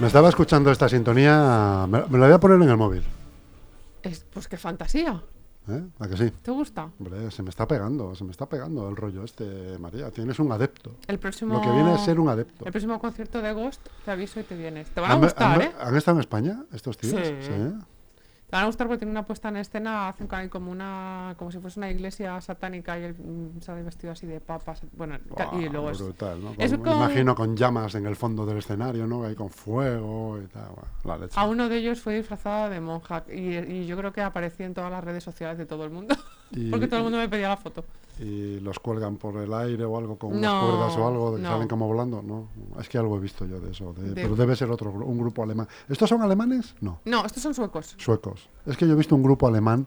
Me estaba escuchando esta sintonía, me, me la voy a poner en el móvil. Es, pues qué fantasía. ¿Eh? ¿A que sí? ¿Te gusta? Hombre, se me está pegando, se me está pegando el rollo este, María. Tienes un adepto. El próximo... Lo que viene a ser un adepto. El próximo concierto de Ghost, te aviso y te vienes. Te van a ¿Han, gustar, han- ¿eh? han estado en España estos tíos? Sí. ¿Sí? Te van a gustar porque tiene una puesta en escena, hacen como una, como si fuese una iglesia satánica y él mm, sale vestido así de papas. Bueno, y luego es, brutal, ¿no? es Con- con- Imagino con llamas en el fondo del escenario, ¿no? Ahí con fuego y tal. la. A uno de ellos fue disfrazada de monja y, y yo creo que apareció en todas las redes sociales de todo el mundo. Y- porque todo el mundo me pedía la foto. Y los cuelgan por el aire o algo con unas No, cuerdas o algo de que no. salen como volando, ¿no? Es que algo he visto yo de eso, de- De- pero debe ser otro un grupo alemán. ¿Estos son alemanes? No, No, estos son suecos. suecos. Es que yo he visto un grupo alemán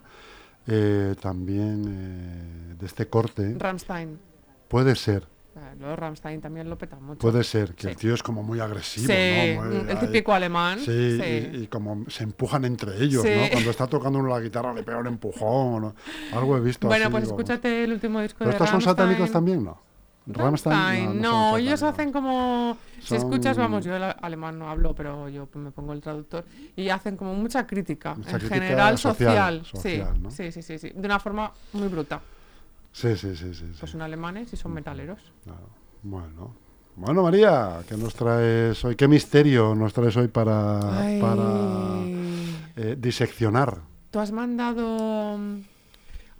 eh, también eh, de este corte. Rammstein. Puede ser, Los Rammstein también lo petan mucho. puede ser que el tío es como muy agresivo, Sí, ¿no? Muy el ahí- típico alemán. Sí, sí. Y, y como se empujan entre ellos. ¿no? Cuando está tocando uno la guitarra le pega un empujón, ¿no? Algo he visto Bueno, así, pues escúchate el último disco ¿Pero de estos son satánicos Rammstein. también? No. Rammstein, Rammstein, no, son ellos hacen como... Si escuchas, vamos, yo el alemán no hablo, pero yo me pongo el traductor, y hacen como mucha crítica, Mucha en crítica general social, social, social, sí, ¿no? sí, sí, sí, sí, de una forma muy bruta. Sí, sí, sí, sí. Pues son alemanes y son metaleros. Claro. Bueno. Bueno, María, ¿qué nos traes hoy? ¿Qué misterio nos traes hoy para, Ay, para eh, diseccionar? Tú has mandado...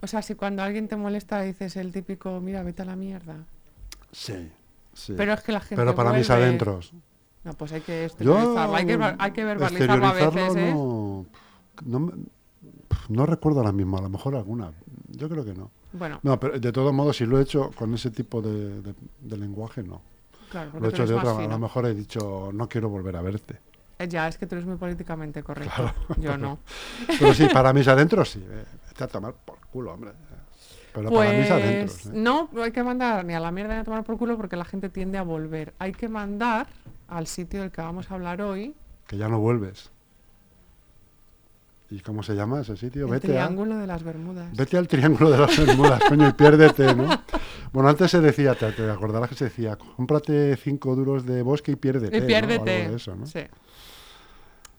O sea, si cuando alguien te molesta dices el típico, mira, vete a la mierda. Sí, sí. Pero es que la gente Pero para mis adentros. No, pues hay que Yo exteriorizarlo, hay que, hay que verbalizarlo a veces, ¿eh? no, no recuerdo ahora mismo, a lo mejor alguna. Yo creo que no. Bueno, No, pero de todos modos, si lo he hecho con ese tipo de, de- de lenguaje, no. claro, Lo he hecho de otra, a fino. lo mejor he dicho, no quiero volver a verte. Eh, Ya, es que tú eres muy políticamente correcto. Yo no. Pero sí, para mis adentros sí. eh, a tomar por culo, hombre. Pero para mis adentros. Pues ¿eh? no, no hay que mandar ni a la mierda ni a tomar por culo porque la gente tiende a volver. Hay que mandar al sitio del que vamos a hablar hoy, Que ya no vuelves. ¿Y cómo se llama ese sitio? el Vete, a, Triángulo de las Bermudas. vete al Triángulo de las Bermudas, coño, y piérdete, ¿no? Bueno, antes se decía, te, te acordarás que se decía, cómprate cinco duros de bosque y piérdete. y ¿no? piérdete. Algo de eso, ¿no? Sí.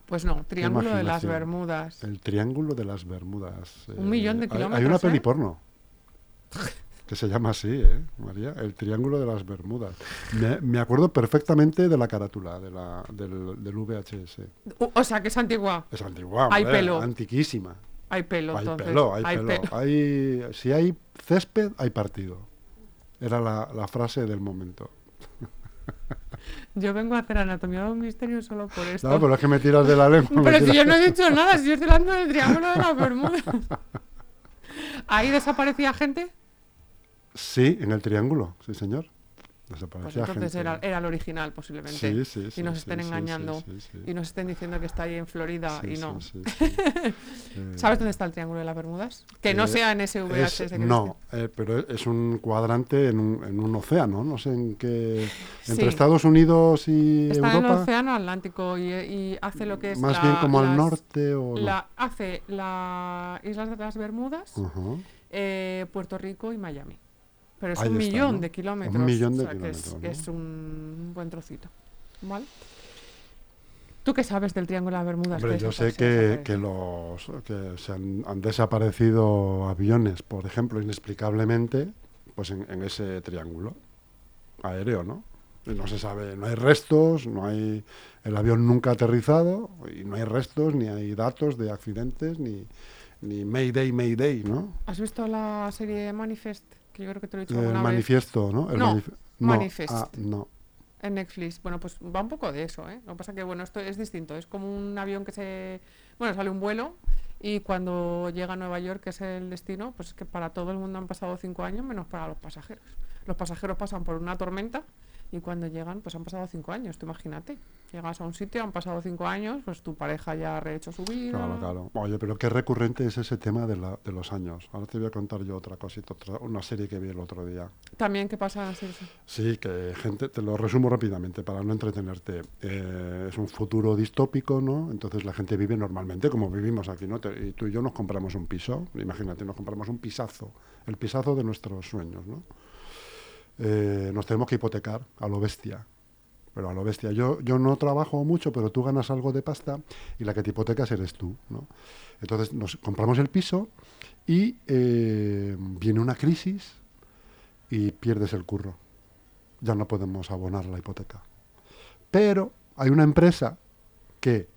Pues no, Triángulo de las. Bermudas. El Triángulo de las Bermudas. Un millón de hay- Hay, kilómetros, una ¿eh? peli porno que se llama así, ¿eh, María? El Triángulo de las Bermudas. Me, me acuerdo perfectamente de la carátula de la, del, del VHS. O sea, que es antigua. Es antigua, Hay hombre, pelo. antiquísima. Hay pelo, hay entonces. pelo, hay, pelo. pelo. Hay- si hay césped, hay partido. Era la, la frase del momento. Yo vengo a hacer anatomía de un misterio solo por esto. No, pero es que me tiras de la lengua. Pero si yo no he dicho nada, si yo estoy hablando del Triángulo de las Bermudas. ¿Ahí desaparecía gente? Sí, en el triángulo, sí, señor. Pues entonces era, era el original, posiblemente. Sí, sí, sí, y nos estén engañando. Y nos estén diciendo que está ahí en Florida y no. Eh, ¿Sabes dónde está el Triángulo de las Bermudas? Que no Eh, sea en ese VHS. es- no, eh, pero es- un cuadrante en un, en un océano, no sé en qué. Entre. Estados Unidos y Está en el Europa. Océano Atlántico y, y hace lo que es. Más la- bien como al norte o. la- hace las Islas de las Bermudas, eh, Puerto Rico y Miami. Pero es Ahí un está, millón ¿no? de kilómetros. Un millón de o sea, que es- un buen trocito. ¿Vale? ¿Tú qué sabes del Triángulo de las Bermudas? Hombre, yo sé que, que los que se han, han desaparecido aviones, por ejemplo, inexplicablemente, pues en, en ese triángulo aéreo, ¿no? Y no se sabe, no hay restos, no hay el avión nunca aterrizado y no hay restos ni hay datos de accidentes ni ni Mayday Mayday, ¿no? ¿Has visto la serie Manifest? Que yo creo que te lo he dicho El alguna vez. manifiesto, ¿no? El No, manif- Manifest. ah, no. En Netflix. Bueno, pues va un poco de eso, ¿eh? Lo que pasa que, bueno, esto es distinto. Es como un avión que se... Bueno, sale un vuelo y cuando llega a Nueva York, que es el destino, pues es que para todo el mundo han pasado cinco años, menos para los pasajeros. Los pasajeros pasan por una tormenta y cuando llegan, pues han pasado cinco años. Tú imagínate. Llegas a un sitio, han pasado cinco años, pues tu pareja ya ha rehecho su vida. Claro, claro. Oye, pero qué recurrente es ese tema de, la- de los años. Ahora te voy a contar yo otra cosita, otra, una serie que vi el otro día. También, ¿qué pasa? Sí, que gente, te lo resumo rápidamente para no entretenerte. Eh, es un futuro distópico, ¿no? Entonces la gente vive normalmente como vivimos aquí, ¿no? Te- y tú y yo nos compramos un piso, imagínate, nos compramos un pisazo, el pisazo de nuestros sueños, ¿no? Eh, nos tenemos que hipotecar a lo bestia pero a lo bestia. Yo, yo no trabajo mucho, pero tú ganas algo de pasta y la que te hipotecas eres tú, ¿no? Entonces nos compramos el piso y eh, viene una crisis y pierdes el curro. Ya no podemos abonar la hipoteca. Pero hay una empresa que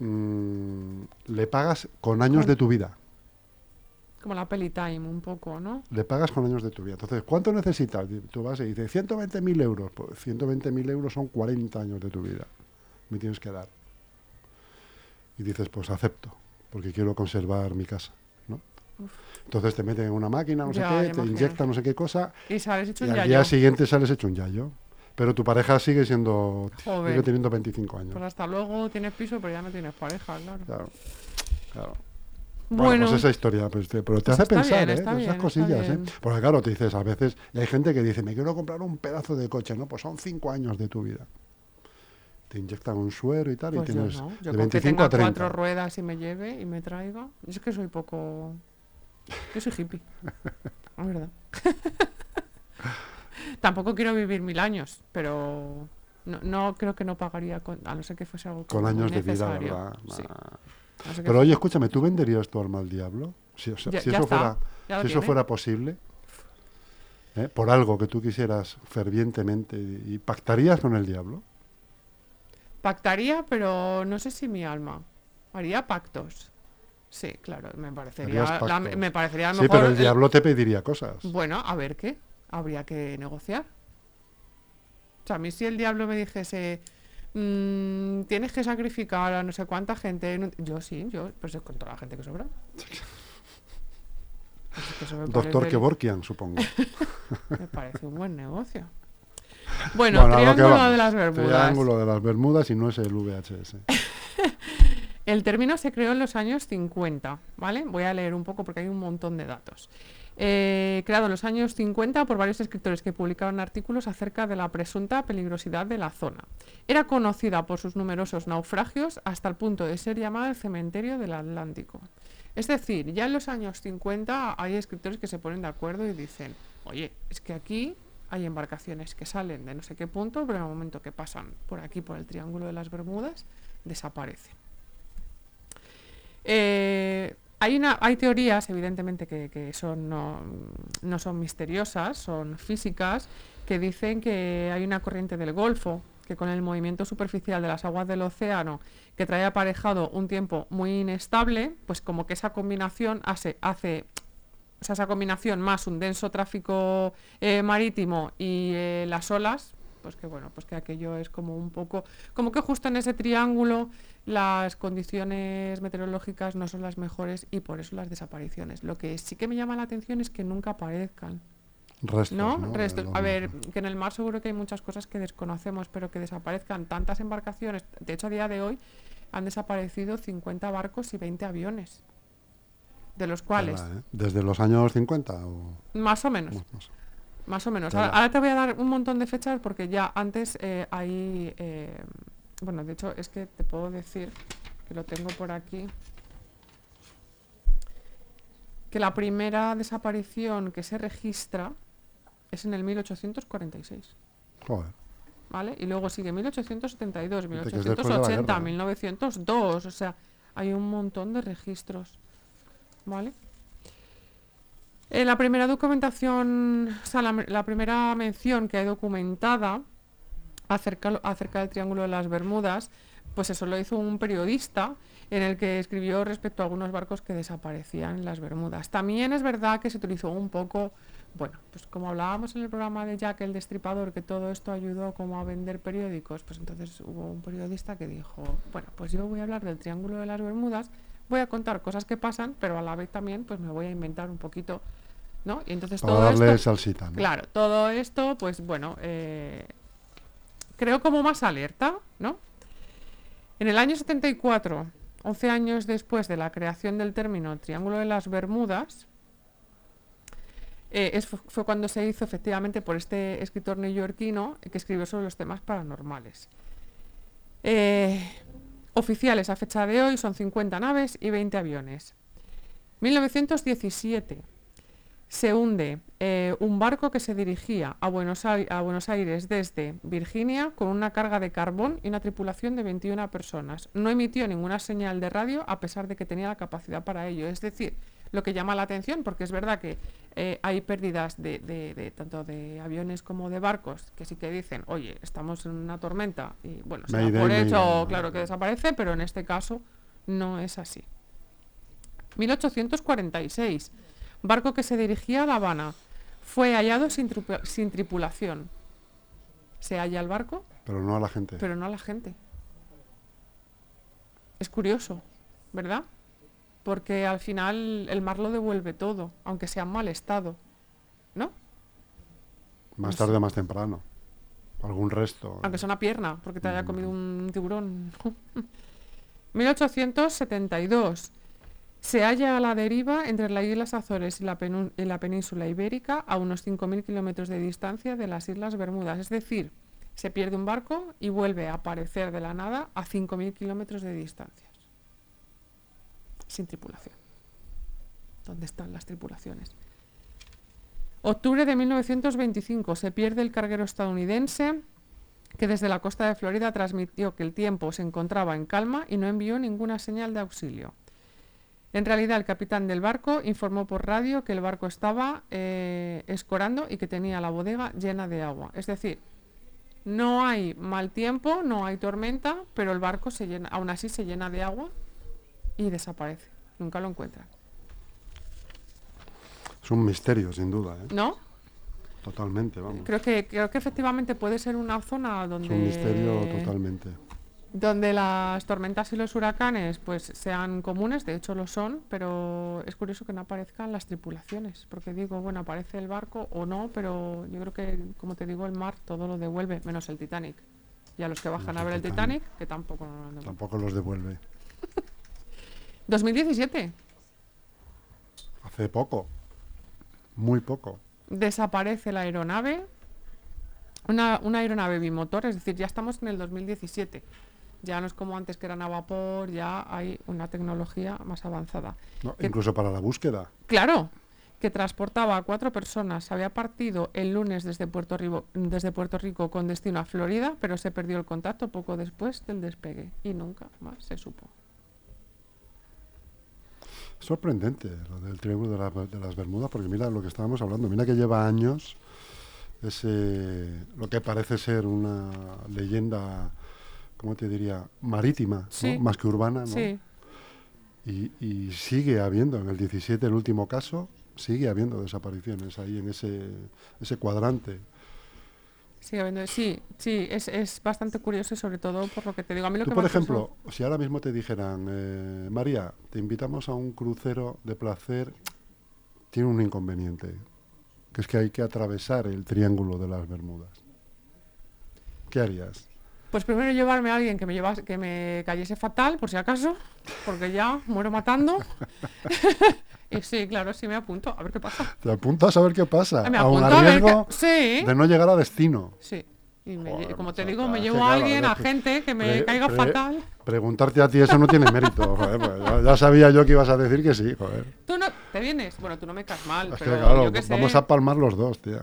mm, le pagas con años de tu vida. Como la peli Time, un poco, ¿no? Le pagas con años de tu vida. Entonces, ¿cuánto necesitas? Tú vas y dices, 120.000 euros. Pues 120.000 euros son 40 años de tu vida. Me tienes que dar. Y dices, pues acepto, porque quiero conservar mi casa. ¿no? Entonces te meten en una máquina, no sé qué, te imagino. inyectan no sé qué cosa, Y sales hecho y un al yayo. día siguiente sales hecho un yayo. Pero tu pareja sigue siendo, sigue teniendo 25 años. Pues hasta luego tienes piso, pero ya no tienes pareja, claro. Claro, claro. Bueno, Bueno, pues esa historia, pues, te- pero te Pues hace está pensar, bien, ¿eh? De bien, esas cosillas. ¿eh? Porque claro, te dices a veces, y hay gente que dice, me quiero comprar un pedazo de coche, ¿no? Pues son cinco años de tu vida. Te inyectan un suero y tal, pues y yo tienes no. de Yo que 25 tenga a 30. cuatro ruedas y me lleve y me traiga. Yo es que soy poco... Yo soy hippie. La verdad. Tampoco quiero vivir mil años, pero no, no creo que no pagaría con, a no ser que fuese algo Con años de vida, necesario. ¿verdad? Sí, Nah. Que Pero oye, escuchame, ¿tú venderías tu alma al diablo? Si, o sea, Ya- si ya eso, está, fuera, ya eso posible, ¿eh? por algo que tú quisieras fervientemente, ¿y pactarías con el diablo? Pactaría, pero no sé si mi alma. Haría pactos. Sí, claro, me parecería, la- me parecería lo Sí, mejor pero el el- diablo te pediría cosas. Bueno, a ver qué. Habría que negociar. O sea, a mí si el diablo me dijese, "Mm, tienes que sacrificar a no sé cuánta gente, en un-". yo sí, yo, pues con toda la gente que sobra. Pues es que Doctor Kevorkian, supongo. Me parece un buen negocio. Bueno, que Triángulo de las Bermudas. Triángulo de las Bermudas y no es el VHS. El término se creó en los años 50, ¿vale? Voy a leer un poco porque hay un montón de datos. Eh, creado en los años 50 por varios escritores que publicaron artículos acerca de la presunta peligrosidad de la zona. Era conocida por sus numerosos naufragios hasta el punto de ser llamada el cementerio del Atlántico. Es decir, ya en los años 50 hay escritores que se ponen de acuerdo y dicen, oye, es que aquí hay embarcaciones que salen de no sé qué punto, pero en el momento que pasan por aquí, por el Triángulo de las Bermudas, desaparecen. Eh, hay, una, hay teorías, evidentemente, que, que son, no, no son misteriosas, son físicas, que dicen que hay una corriente del Golfo, que con el movimiento superficial de las aguas del océano, que trae aparejado un tiempo muy inestable, pues como que esa combinación hace, hace o sea, esa combinación más un denso tráfico eh, marítimo y eh, las olas, pues que bueno, pues que aquello es como un poco, como que justo en ese triángulo las condiciones meteorológicas no son las mejores y por eso las desapariciones. Lo que sí que me llama la atención es que nunca aparezcan, Restos, ¿no? A ver, que en el mar seguro que hay muchas cosas que desconocemos, pero que desaparezcan tantas embarcaciones. De hecho, a día de hoy han desaparecido 50 barcos y 20 aviones, de los cuales, ¿eh? ¿Desde los años 50 o más o menos. Más o menos. Ahora, ahora te voy a dar un montón de fechas porque ya antes eh, hay... eh, bueno, de hecho es que te puedo decir que lo tengo por aquí. Que la primera desaparición que se registra es en el 1846. Joder. ¿Vale? Y luego sigue 1872, que es después de la 1880, guerra, ¿no? 1902. O sea, hay un montón de registros. ¿Vale? Eh, la primera documentación, o sea, la, primera mención que hay documentada acerca, acerca del Triángulo de las Bermudas, pues eso lo hizo un periodista en el que escribió respecto a algunos barcos que desaparecían en las Bermudas. También es verdad que se utilizó un poco, bueno, pues como hablábamos en el programa de Jack el Destripador, que todo esto ayudó como a vender periódicos, pues entonces hubo un periodista que dijo, bueno, pues yo voy a hablar del Triángulo de las Bermudas, voy a contar cosas que pasan, pero a la vez también pues me voy a inventar un poquito, ¿no? Y entonces Para todo darle esto... salsita, ¿no? Claro, todo esto, pues bueno, eh, creo como más alerta, ¿no? En el año 74, 11 años después de la creación del término Triángulo de las Bermudas, eh, es- fue cuando se hizo efectivamente por este escritor neoyorquino que escribió sobre los temas paranormales. Eh, oficiales a fecha de hoy son 50 naves y 20 aviones. 1917. Se hunde eh, un barco que se dirigía a Buenos, Ai- a Buenos Aires desde Virginia con una carga de carbón y una tripulación de 21 personas. No emitió ninguna señal de radio a pesar de que tenía la capacidad para ello. Es decir, lo que llama la atención, porque es verdad que eh, hay pérdidas de, de- de- tanto de aviones como de barcos que sí que dicen, oye, estamos en una tormenta y bueno, se da por hecho, claro que desaparece, pero en este caso no es así. 1846. Barco que se dirigía a La Habana. Fue hallado sin, tripu- sin tripulación. Se halla el barco, Pero no a la gente. pero no a la gente. Es curioso, ¿verdad? Porque al final el mar lo devuelve todo, aunque sea en mal estado. ¿No? más tarde o más temprano. Algún resto. Aunque sea una pierna, porque te haya comido Mm. un tiburón. 1872. Se halla a la deriva entre las Islas Azores y la, península ibérica a unos 5.000 kilómetros de distancia de las Islas Bermudas. Es decir, se pierde un barco y vuelve a aparecer de la nada a 5.000 kilómetros de distancia. Sin tripulación. ¿Dónde están las tripulaciones? Octubre de 1925 se pierde el carguero estadounidense que desde la costa de Florida transmitió que el tiempo se encontraba en calma y no envió ninguna señal de auxilio. En realidad, el capitán del barco informó por radio que el barco estaba eh, escorando y que tenía la bodega llena de agua. Es decir, no hay mal tiempo, no hay tormenta, pero el barco se llena, aún así se llena de agua y desaparece. Nunca lo encuentran. Es un misterio, sin duda. ¿eh? ¿No? Totalmente, vamos. Creo que, creo que efectivamente puede ser una zona donde... Es un misterio totalmente. Donde las tormentas y los huracanes pues sean comunes, de hecho lo son, pero es curioso que no aparezcan las tripulaciones, porque digo, bueno, aparece el barco o no, pero yo creo que, como te digo, el mar todo lo devuelve, menos el Titanic. Y a los que bajan a ver el Titanic. Que tampoco. Tampoco los devuelve. 2017, Hace poco. Muy poco. desaparece la aeronave, una, una aeronave bimotor, es decir, ya estamos en el 2017. Ya no es como antes que eran a vapor, ya hay una tecnología más avanzada. ¿no? Que- Incluso para la búsqueda. Claro, que transportaba a cuatro personas. Había partido el lunes desde Puerto, Rico, desde Puerto Rico con destino a Florida, pero se perdió el contacto poco después del despegue y nunca más se supo. Sorprendente lo del Triángulo de, la- de las Bermudas, porque mira lo que estábamos hablando. Mira que lleva años ese, lo que parece ser una leyenda, ¿cómo te diría? Marítima, más que urbana. ¿no? Sí, Y, y sigue habiendo, en el 17, el último caso, sigue habiendo desapariciones ahí en ese, ese cuadrante. sigue habiendo- sí, sí, es, es bastante curioso y sobre todo por lo que te digo. A mí lo Tú, que por ejemplo, si ahora mismo te dijeran, eh, María, te invitamos a un crucero de placer, tiene un inconveniente, que es que hay que atravesar el triángulo de las Bermudas. ¿Qué harías? Pues primero llevarme a alguien que me llevase, que me cayese fatal, por si acaso, porque ya muero matando. y sí, claro, sí me apunto, a ver qué pasa. ¿Te apuntas a ver qué pasa? Me a un apunto a ver riesgo. Sí. de no llegar a destino. Sí. Y me Joder, como te digo, me que llevo a alguien, a que gente que me pre- caiga pre- fatal. Preguntarte a ti eso no tiene mérito. joder, pues ya, ya sabía yo que ibas a decir que sí, joder. Tú no te vienes. Bueno, tú no me caes mal, Es que pero claro, yo sé. vamos a palmar los dos, tía.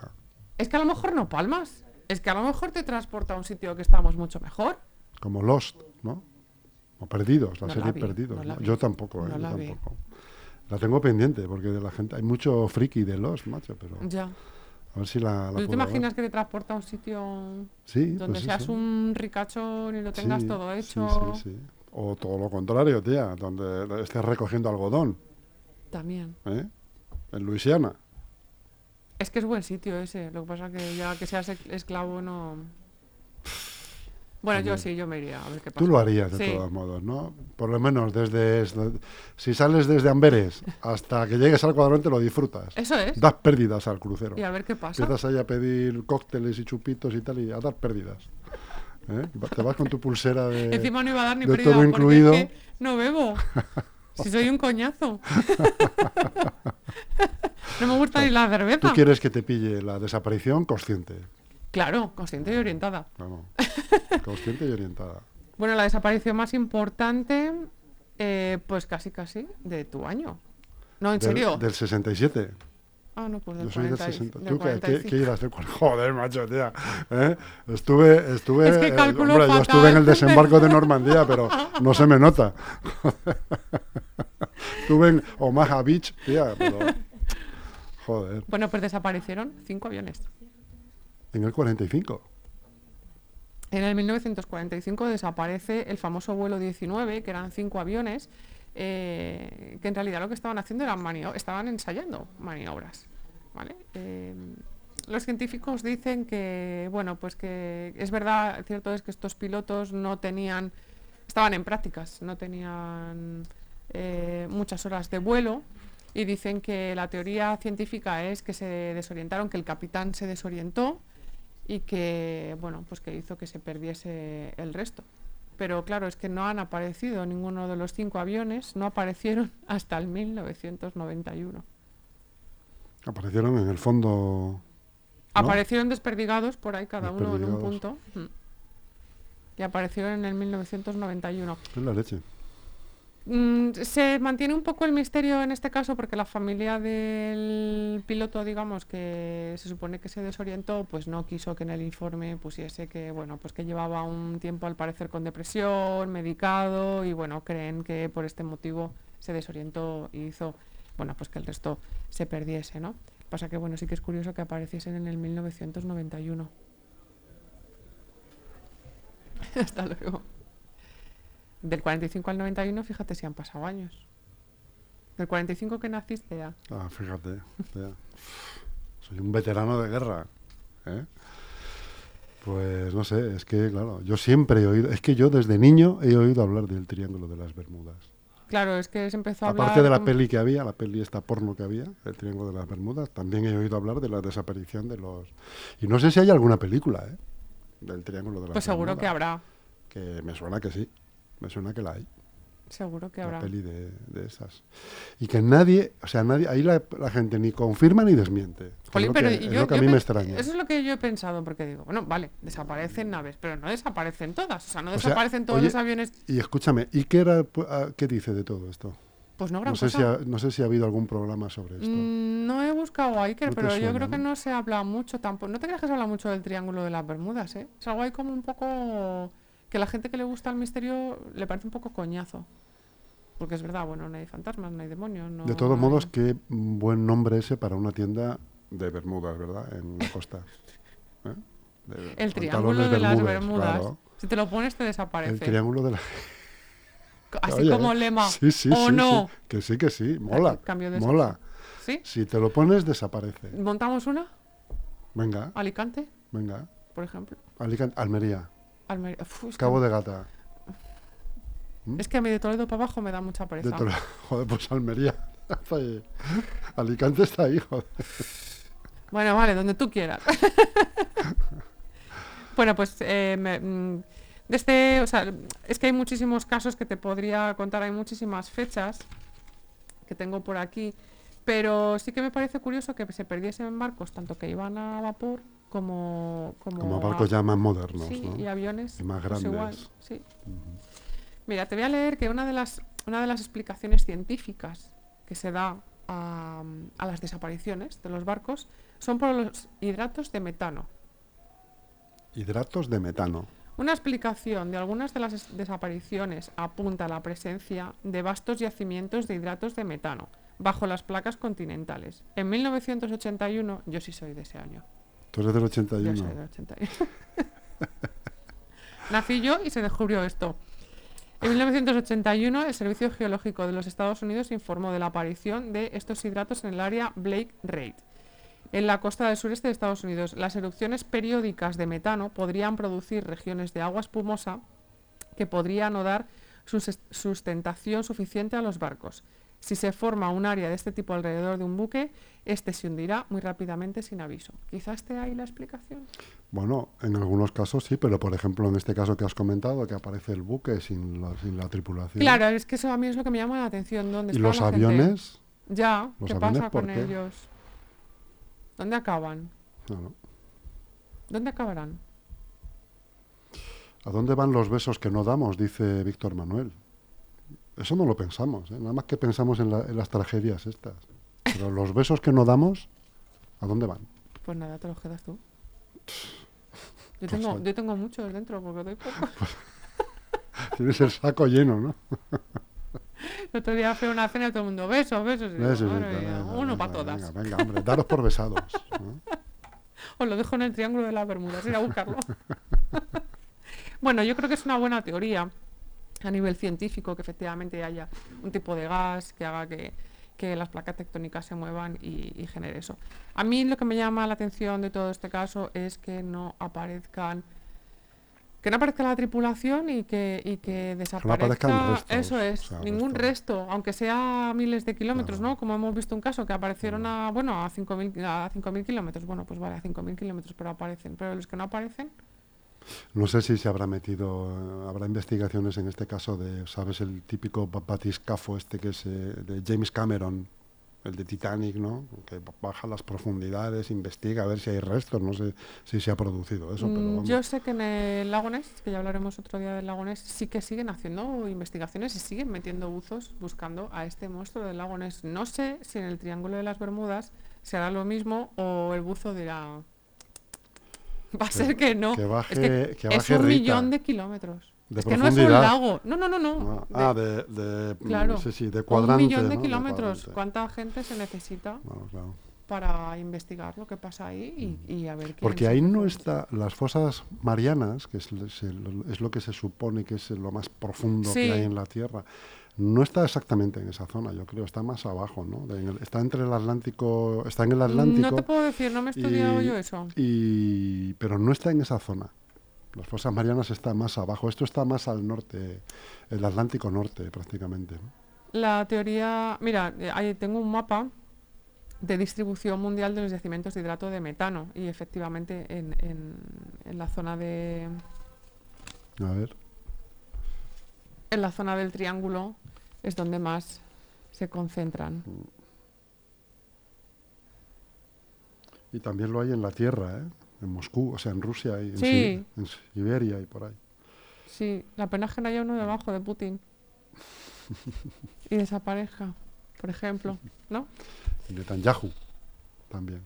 Es que a lo mejor no palmas. Es que a lo mejor te transporta a un sitio que estamos mucho mejor. Como Lost, ¿no? O Perdidos, la No serie la vi, Perdidos. no la ¿no? vi. Yo tampoco, ¿eh? Yo la vi. tampoco. La tengo pendiente porque de la gente hay mucho friki de Lost, macho, pero Ya. a ver si la, la ¿Tú te ver. imaginas que te transporta a un sitio Sí, donde pues seas eso. un ricachón y lo tengas Sí, todo sí, hecho? Sí, sí, O todo lo contrario, tía, donde estés recogiendo algodón, También. ¿eh? En Luisiana. Es que es buen sitio ese. Lo que pasa que ya que seas esclavo no. Bueno, yo sí, yo me iría a ver qué pasa. Tú lo harías de Sí. todos modos, ¿no? Por lo menos desde... Si sales desde Amberes hasta que llegues al cuadrante lo disfrutas. Eso es. Das pérdidas al crucero. Y a ver qué pasa. Empiezas ahí a pedir cócteles y chupitos y tal y a dar pérdidas. ¿Eh? Te vas con tu pulsera de... Encima no iba a dar ni de pérdida todo incluido. es que no bebo. Si soy un coñazo. no me gusta ni la Tú cerveza. quieres que te pille la desaparición consciente. Claro, consciente y orientada. Consciente y orientada. Bueno, la desaparición más importante, eh, pues casi casi de tu año. No, en Del- serio. Del 67. Ah, no, pues del Yo soy del 40 y- 60. del ¿Tú qué, qué, 45. qué irás del cuar- Joder, macho, tía. ¿eh? Estuve, estuve, Es que eh, hombre, yo estuve en el desembarco de Normandía, pero no se me nota. Estuve en Omaha Beach, tía, pero... Joder, Bueno, pues desaparecieron cinco aviones. en el 45. En el 1945 desaparece el famoso vuelo 19, que eran cinco aviones, eh, que en realidad lo que estaban haciendo eran manio- estaban ensayando maniobras. ¿vale? Eh, los científicos dicen que, bueno, pues que es verdad, cierto es que estos pilotos no tenían, estaban en prácticas, no tenían eh, muchas horas de vuelo y dicen que la teoría científica es que se desorientaron, que el capitán se desorientó y que bueno pues que hizo que se perdiese el resto pero claro es que no han aparecido ninguno de los cinco aviones no aparecieron hasta el 1991 Aparecieron en el fondo... ¿no? aparecieron desperdigados por ahí cada uno en un punto mm. y aparecieron en el 1991 Es la leche. Mm, se mantiene un poco el misterio en este caso porque la familia del piloto, digamos, que se supone que se desorientó, pues no quiso que en el informe pusiese que, bueno, pues que llevaba un tiempo al parecer con depresión, medicado y bueno, creen que por este motivo se desorientó y hizo, bueno, pues que el resto se perdiese, ¿no? Pasa que, bueno, sí que es curioso que apareciesen en el 1991. Hasta luego. Del 45 al 91, fíjate si han pasado años. Del 45 que naciste ya. Ah, fíjate. tía. Soy un veterano de guerra. ¿eh? Pues no sé, es que, claro, yo siempre he oído, es que yo desde niño he oído hablar del Triángulo de las Bermudas. Claro, es que se empezó a hablar... Aparte de la peli que había, la peli esta porno que había, el Triángulo de las Bermudas, también he oído hablar de la desaparición de los... Y no sé si hay alguna película, ¿eh? Del Triángulo de las Pues seguro Bermudas. que habrá. Que me suena que sí, me suena que la hay, Seguro que habrá. peli de, de esas. Y que nadie, o sea, nadie, ahí la, la gente ni confirma ni desmiente. Jolín, es pero que, es yo- lo que a mí me extraña. Eso es lo que yo he pensado, porque digo, bueno, vale, desaparecen naves, pero no desaparecen todas. O sea, no O sea, desaparecen todos oye, los aviones. Y escúchame, ¿y qué, era, ah, qué dice de todo esto? Pues no gran No sé, si ha, no sé si ha habido algún programa sobre esto. Mm, no he buscado a Iker, No te pero yo creo que ¿no? no se habla mucho tampoco. No te creas que se habla mucho del Triángulo de las Bermudas, ¿eh? Es algo ahí como un poco... Que la gente que le gusta el misterio le parece un poco coñazo. Porque es verdad, bueno, no hay fantasmas, no hay demonios, no de todos modos, qué buen nombre ese para una tienda de Bermudas, ¿verdad? En la costa. ¿Eh? De El Triángulo de las Bermudas. claro. Si te lo pones te desaparece. El triángulo de la... Así Oye, como lema. Sí, sí, ¿O sí, no? Que sí, que sí. Mola. Cambio de Mola. ¿Sí? Si te lo pones, desaparece. ¿Montamos una? Venga, Alicante, venga. por ejemplo. Alicante, Almería, Almería. Uf, Cabo de Gata. es que a mí de Toledo para abajo me da mucha De pereza. Tole- Joder, pues Almería. Alicante está ahí, joder. Bueno, vale, donde tú quieras. bueno, pues eh, me- mm, de este, o sea, es que hay muchísimos casos que te podría contar, hay muchísimas fechas que tengo por aquí, pero sí que me parece curioso que se perdiesen barcos, tanto que iban a vapor como como, barcos ya más modernos, sí, ¿no? y aviones Y más pues igual, grandes. sí. Mira, te voy a leer que una de las, una de las explicaciones científicas que se da a, a las desapariciones de los barcos son por los hidratos de metano. Hidratos de metano. Una explicación de algunas de las es- desapariciones apunta a la presencia de vastos yacimientos de hidratos de metano bajo las placas continentales. En 1981, yo sí soy de ese año. Tú eres del Yo 81. soy del 81. Nací yo y se descubrió esto. En 1981, el Servicio Geológico de los Estados Unidos informó de la aparición de estos hidratos en el área Blake Reid, en la costa del sureste de Estados Unidos. Las erupciones periódicas de metano podrían producir regiones de agua espumosa que podrían no dar sus- sustentación suficiente a los barcos. Si se forma un área de este tipo alrededor de un buque, este se hundirá muy rápidamente sin aviso. Quizás esté ahí la explicación. Bueno, en algunos casos sí, pero por ejemplo en este caso que has comentado, que aparece el buque sin la, sin la tripulación. Claro, es que eso a mí es lo que me llama la atención. ¿Dónde Y los gente? aviones, Ya, ¿Los ¿qué aviones pasa con qué? ellos? ¿Dónde acaban? no, no. ¿Dónde acabarán? ¿A dónde van los besos que no damos? Dice Víctor Manuel. Eso no lo pensamos, ¿eh? nada más que pensamos en, la- en las tragedias estas. Pero los besos que no damos, ¿A dónde van? Pues nada, te los quedas tú. Yo Pues tengo, yo tengo muchos dentro porque doy poco. Tienes el saco lleno, ¿no? El otro día fui a una cena y todo el mundo, besos, besos. Y digo, venga, venga, uno venga, para todas. Venga, venga, hombre, daros por besados. ¿no? Os lo dejo en el triángulo de las Bermudas, ir a buscarlo. bueno, yo creo que es una buena teoría a nivel científico que efectivamente haya un tipo de gas que haga que, que las placas tectónicas se muevan y, y genere eso. A mí lo que me llama la atención de todo este caso es que no aparezcan que no aparezca la tripulación y que, y que desaparezca. restos, eso es o sea, ningún resto aunque sea miles de kilómetros Claro. no como hemos visto un caso que aparecieron a bueno a 5.000 a 5.000 kilómetros. Bueno pues vale a 5.000 kilómetros pero aparecen. Pero los que no aparecen No sé si se habrá metido, habrá investigaciones en este caso de, ¿sabes? El típico ba- batiscafo este que es eh, de James Cameron, el de Titanic, ¿no? Que ba- baja las profundidades, investiga a ver si hay restos, no sé si se ha producido eso, pero Mm, vamos. yo sé que en el lago Ness que ya hablaremos otro día del lago Ness sí que siguen haciendo investigaciones y siguen metiendo buzos buscando a este monstruo del lago Ness no sé si en el triángulo de las Bermudas se hará lo mismo o el buzo dirá va a ser que no que baje- es que, que es baje un Rita. millón de kilómetros De es que no es un lago no no no no Ah, de- ah, de, de, mm, claro sí, sí, de un millón de ¿no? kilómetros cuánta gente se necesita claro. para investigar lo que pasa ahí y, y a ver Mm. Porque ahí no está, las fosas marianas, que es, es lo que se supone que es lo más profundo Sí. que hay en la Tierra, no está exactamente en esa zona, yo creo, está más abajo, ¿no? De- en el- está entre el Atlántico, está en el Atlántico. No te puedo decir, no me he estudiado y- yo eso. y- pero no está en esa zona. Las fosas marianas están más abajo. Esto está más al norte, el Atlántico norte prácticamente. ¿no? La teoría, mira, eh, ahí tengo un mapa de distribución mundial de los yacimientos de hidrato de metano y efectivamente en, en- en la zona de A ver. En la zona del triángulo es donde más se concentran. Y también lo hay en la Tierra, ¿eh? en Moscú, o sea, en Rusia y en, Sí. Si- en Siberia y por ahí. Sí, la pena es que no haya uno debajo de Putin y desaparezca, por ejemplo, ¿no? Y Netanyahu también.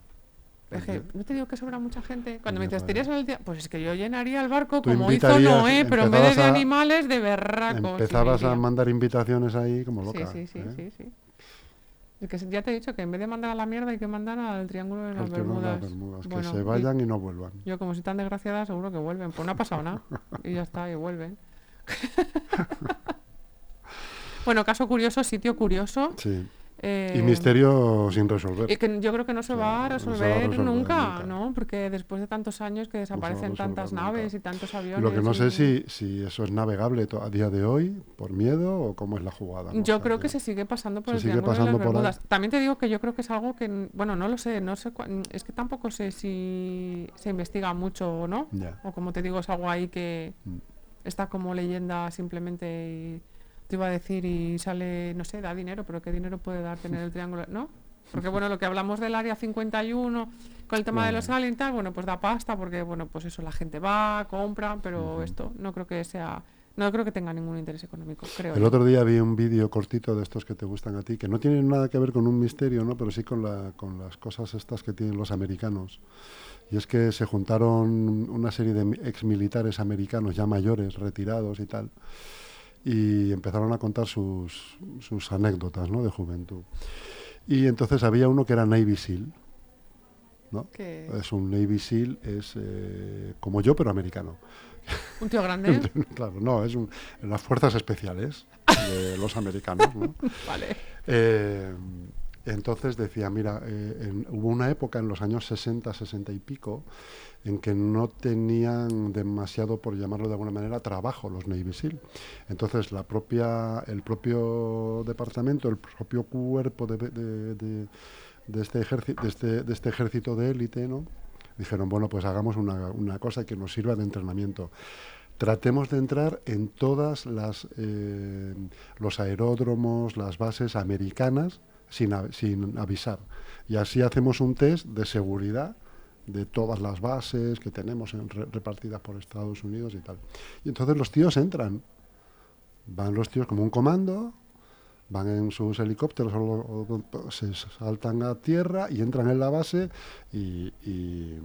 Es que, Porque no te digo que sobra mucha gente. Cuando me dices, ¿te irías joder. al día? Pues es que yo llenaría el barco Tú como hizo Noé, pero en vez de, a- animales, de berracos. Empezabas a mandar invitaciones ahí como Sí, loca. sí, sí, ¿eh? sí, sí. Es que ya te he dicho que en vez de mandar a la mierda hay que mandar al Triángulo de las de Bermudas. Bueno, que se y- vayan y no vuelvan. Yo como soy tan desgraciada seguro que vuelven. Pues no ha pasado nada. Y ya está, y vuelven. bueno, caso curioso, sitio curioso. Sí. Eh, Y misterio sin resolver. y que yo creo que no se va a Claro, no se va a resolver, nunca, nunca. ¿no? Porque después de tantos años que desaparecen tantas nunca. naves y tantos aviones. Lo que no sé y- si, si eso es navegable a día de hoy por miedo o cómo es la jugada. ¿no? O Yo sea, creo que se sigue pasando por se el sigue Triángulo de pasando las por ahí. También te digo que yo creo que es algo que, bueno, no lo sé, no sé, es que tampoco sé si se investiga mucho o no. Ya. O como te digo, es algo ahí que Mm. está como leyenda simplemente y te iba a decir y sale, no sé, da dinero, pero ¿qué dinero puede dar tener el triángulo? ¿No? Porque bueno, lo que hablamos del área 51 con el tema de los aliens tal, bueno, pues da pasta porque bueno, pues eso la gente va, compra, pero esto no creo que sea no creo que tenga ningún interés económico, creo. El yo. otro día vi un vídeo cortito de estos que te gustan a ti, que no tienen nada que ver con un misterio, ¿no? pero sí con, la, con las cosas estas que tienen los americanos. Y es que se juntaron una serie de mi- exmilitares americanos ya mayores, retirados y tal, y empezaron a contar sus, sus anécdotas ¿no? de juventud. Y entonces había uno que era Navy SEAL. ¿no? Es un Navy SEAL, es eh, como yo, pero americano. un tío grande, claro, no, es un, las fuerzas especiales de los americanos. ¿no? vale. Eh, entonces decía, mira, eh, en- hubo una época en los años 60, 60 y pico, en que no tenían demasiado, por llamarlo de alguna manera, trabajo los Navy SEAL. Entonces el propio departamento, el propio cuerpo este, ejército, de, este, de este ejército de élite, ¿no? dijeron, bueno, pues hagamos una, una cosa que nos sirva de entrenamiento tratemos de entrar en todas las eh, los aeródromos, las bases americanas sin, avisar. Y así hacemos un test de seguridad de todas las bases que tenemos en- re- repartidas por Estados Unidos y tal. Y entonces los tíos entran. Van los tíos como un comando, van en sus helicópteros, o- o- se saltan a tierra y entran en la base y... y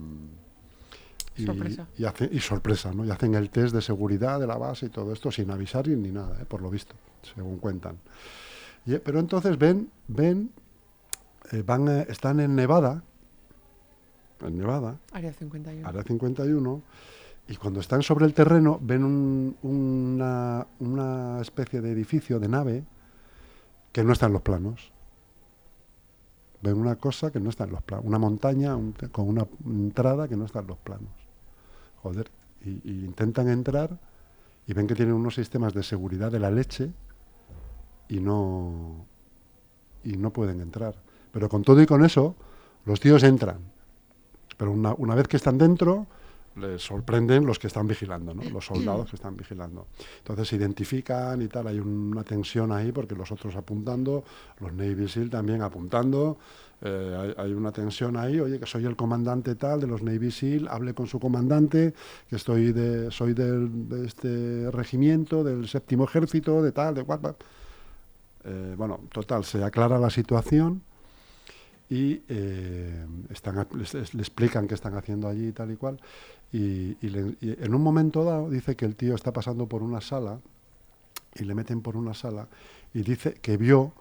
y, Sorpresa. y hace- y sorpresa, ¿no? Y hacen el test de seguridad de la base y todo esto sin avisar ni nada, ¿eh? por lo visto, según cuentan. Pero entonces ven, ven, eh, van, eh, están en Nevada, en Nevada, Área 51. Área 51, y cuando están sobre el terreno ven un- una, una especie de edificio, de nave, que no está en los planos. Ven una cosa que no está en los planos, una montaña un con una entrada que no está en los planos. Joder, y, y intentan entrar y ven que tienen unos sistemas de seguridad de la leche y no, y no pueden entrar. Pero con todo y con eso, los tíos entran. Pero una, una vez que están dentro, les sorprenden los que están vigilando, ¿no? los soldados que están vigilando. Entonces se identifican y tal, hay una tensión ahí porque los otros apuntando, los Navy SEAL también apuntando, eh, hay, una tensión ahí, oye, que soy el comandante tal de los Navy SEAL, hable con su comandante, que estoy de, soy del, de este regimiento, del séptimo ejército, de tal, de cual. Eh, bueno, total, se aclara la situación y eh, están, les, le explican qué están haciendo allí y tal y cual. Y, y le- y en un momento dado dice que el tío está pasando por una sala y le meten por una sala y dice que vio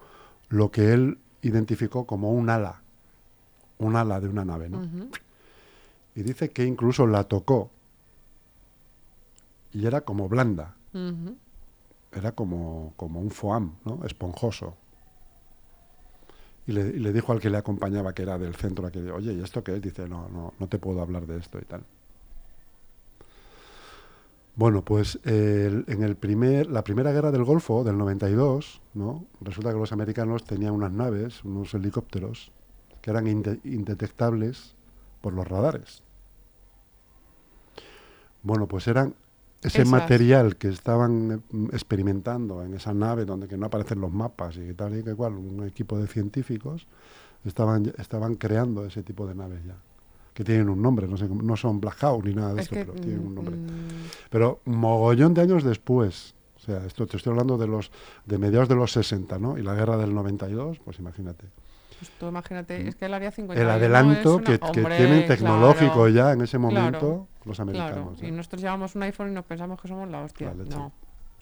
lo que él identificó como un ala, un ala de una nave, ¿no? Y dice que incluso la tocó y era como blanda. Era como, como un foam, ¿no? Esponjoso. Y le, dijo al que le acompañaba, que era del centro, a que, oye, ¿y esto qué es? Dice, no, no, no te puedo hablar de esto y tal. Bueno, pues en el primer, la primera guerra del Golfo, del 92, ¿no? resulta que los americanos tenían unas naves, unos helicópteros, que eran inde- indetectables por los radares. Bueno, pues eran ese material que estaban eh, experimentando en esa nave donde que no aparecen los mapas y tal y que cual, un equipo de científicos estaban, estaban creando ese tipo de naves ya, que tienen un nombre, no, sé, no son Black Hawk ni nada de Es esto, que. pero tienen un nombre. mm, Pero mogollón de años después, o sea, esto te estoy hablando de los de mediados de los 60, ¿no? Y la guerra del 92, pues imagínate. pues tú imagínate, es que el área 51. El es adelanto una- que, que hombre, tienen tecnológico claro, ya en ese claro, los Claro, americanos. y nosotros llevamos un iPhone y nos pensamos que somos la hostia. La. No,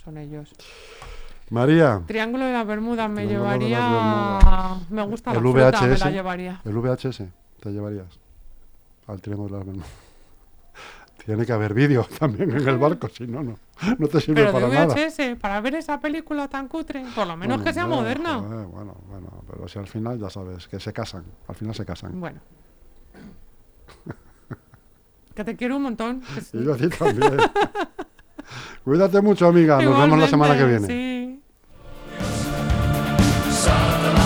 son ellos. María, Triángulo de la Bermuda me llevaría. Me gusta El la fruta, me VHS. la llevaría. el VHS te llevarías al Triángulo de las Bermudas. Tiene que haber vídeo también en el barco, si no, no, no te sirve Pero de para nada. Para ver esa película tan cutre, por lo menos Bueno, que sea moderna. bueno, bueno, pero si al final ya sabes que se casan, al final se casan. Bueno. Que te quiero un montón. que Y yo a ti también. Cuídate mucho, amiga. Nos vemos la semana que viene. Sí.